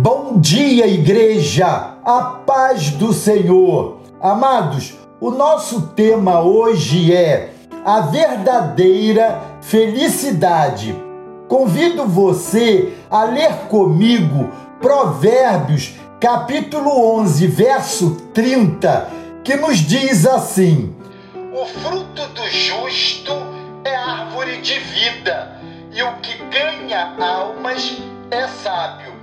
Bom dia, igreja! A paz do Senhor! Amados, o nosso tema hoje é a verdadeira felicidade. Convido você a ler comigo Provérbios, capítulo 11, verso 30, que nos diz assim: O fruto do justo é árvore de vida, e o que ganha almas é sábio.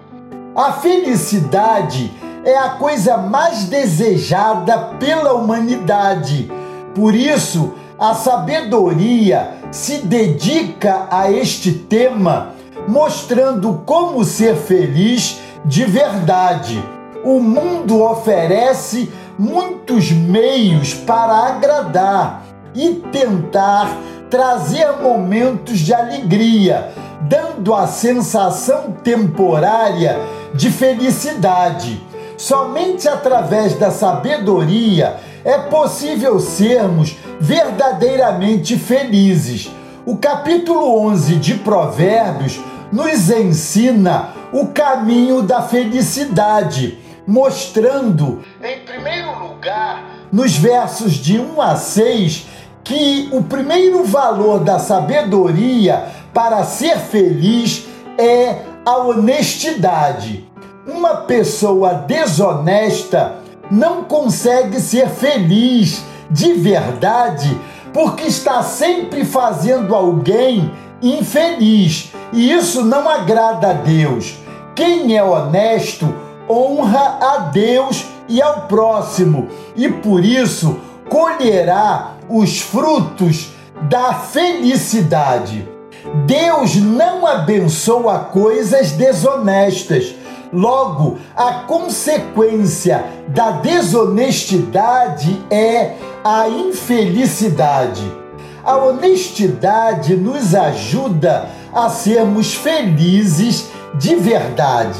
A felicidade é a coisa mais desejada pela humanidade. Por isso, a sabedoria se dedica a este tema, mostrando como ser feliz de verdade. O mundo oferece muitos meios para agradar e tentar trazer momentos de alegria, dando a sensação temporária de felicidade. Somente através da sabedoria é possível sermos verdadeiramente felizes. O capítulo 11 de Provérbios nos ensina o caminho da felicidade, mostrando, em primeiro lugar, nos versos de 1 a 6, que o primeiro valor da sabedoria para ser feliz é a honestidade. Uma pessoa desonesta não consegue ser feliz de verdade porque está sempre fazendo alguém infeliz e isso não agrada a Deus. Quem é honesto honra a Deus e ao próximo e por isso colherá os frutos da felicidade. Deus não abençoa coisas desonestas. Logo, a consequência da desonestidade é a infelicidade. A honestidade nos ajuda a sermos felizes de verdade.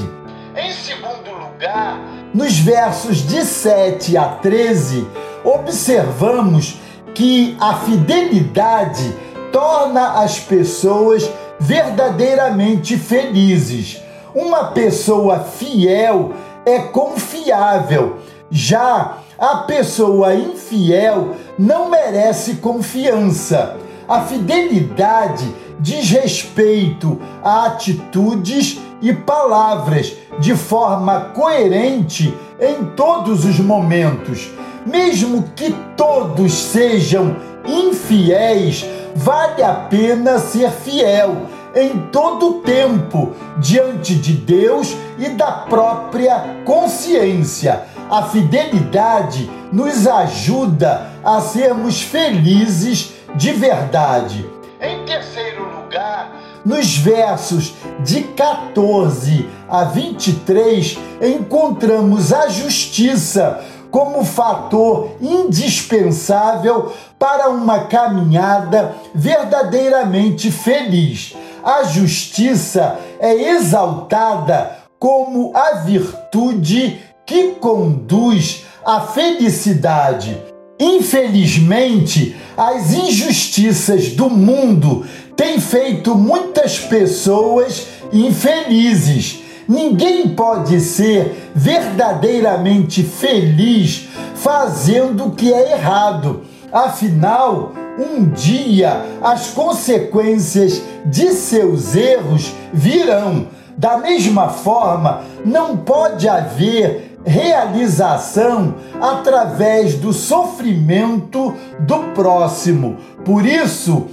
Em segundo lugar, nos versos de 7 a 13, observamos que a fidelidade torna as pessoas verdadeiramente felizes. Uma pessoa fiel é confiável, já a pessoa infiel não merece confiança. A fidelidade diz respeito a atitudes e palavras de forma coerente em todos os momentos. Mesmo que todos sejam infiéis, vale a pena ser fiel em todo tempo diante de Deus e da própria consciência. A fidelidade nos ajuda a sermos felizes de verdade. Em terceiro lugar, nos versos de 14 a 23, encontramos a justiça como fator indispensável para uma caminhada verdadeiramente feliz. A justiça é exaltada como a virtude que conduz à felicidade. Infelizmente, as injustiças do mundo têm feito muitas pessoas infelizes Ninguém pode ser verdadeiramente feliz fazendo o que é errado. Afinal, um dia as consequências de seus erros virão. Da mesma forma, não pode haver realização através do sofrimento do próximo. Por isso,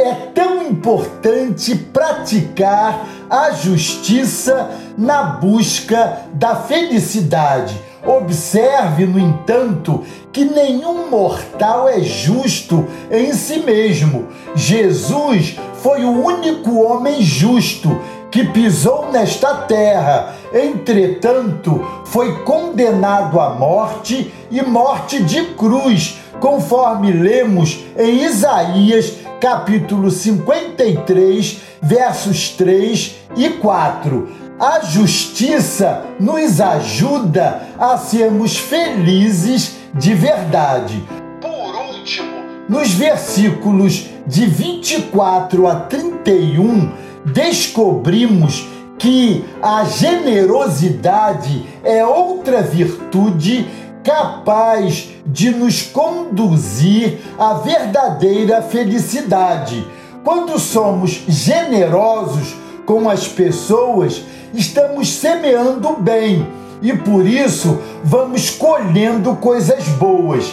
é tão importante praticar a justiça na busca da felicidade. Observe, no entanto, que nenhum mortal é justo em si mesmo. Jesus foi o único homem justo que pisou nesta terra. Entretanto, foi condenado à morte e morte de cruz, conforme lemos em Isaías capítulo 53, versos 3 e 4. A justiça nos ajuda a sermos felizes de verdade. Por último, nos versículos de 24 a 31, descobrimos que a generosidade é outra virtude capaz de nos conduzir à verdadeira felicidade. Quando somos generosos com as pessoas, estamos semeando bem e por isso vamos colhendo coisas boas.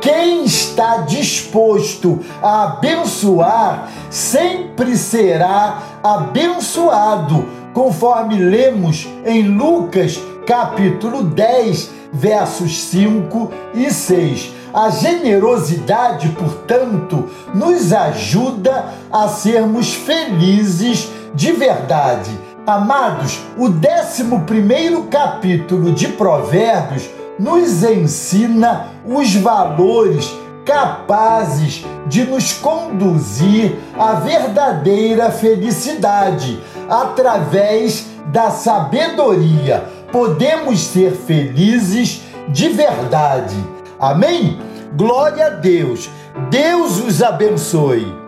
Quem está disposto a abençoar sempre será abençoado, conforme lemos em Lucas capítulo 10, versos 5 e 6. A generosidade, portanto, nos ajuda a sermos felizes de verdade. Amados, o 11 capítulo de Provérbios nos ensina os valores capazes de nos conduzir à verdadeira felicidade através da sabedoria. Podemos ser felizes de verdade. Amém? Glória a Deus. Deus os abençoe.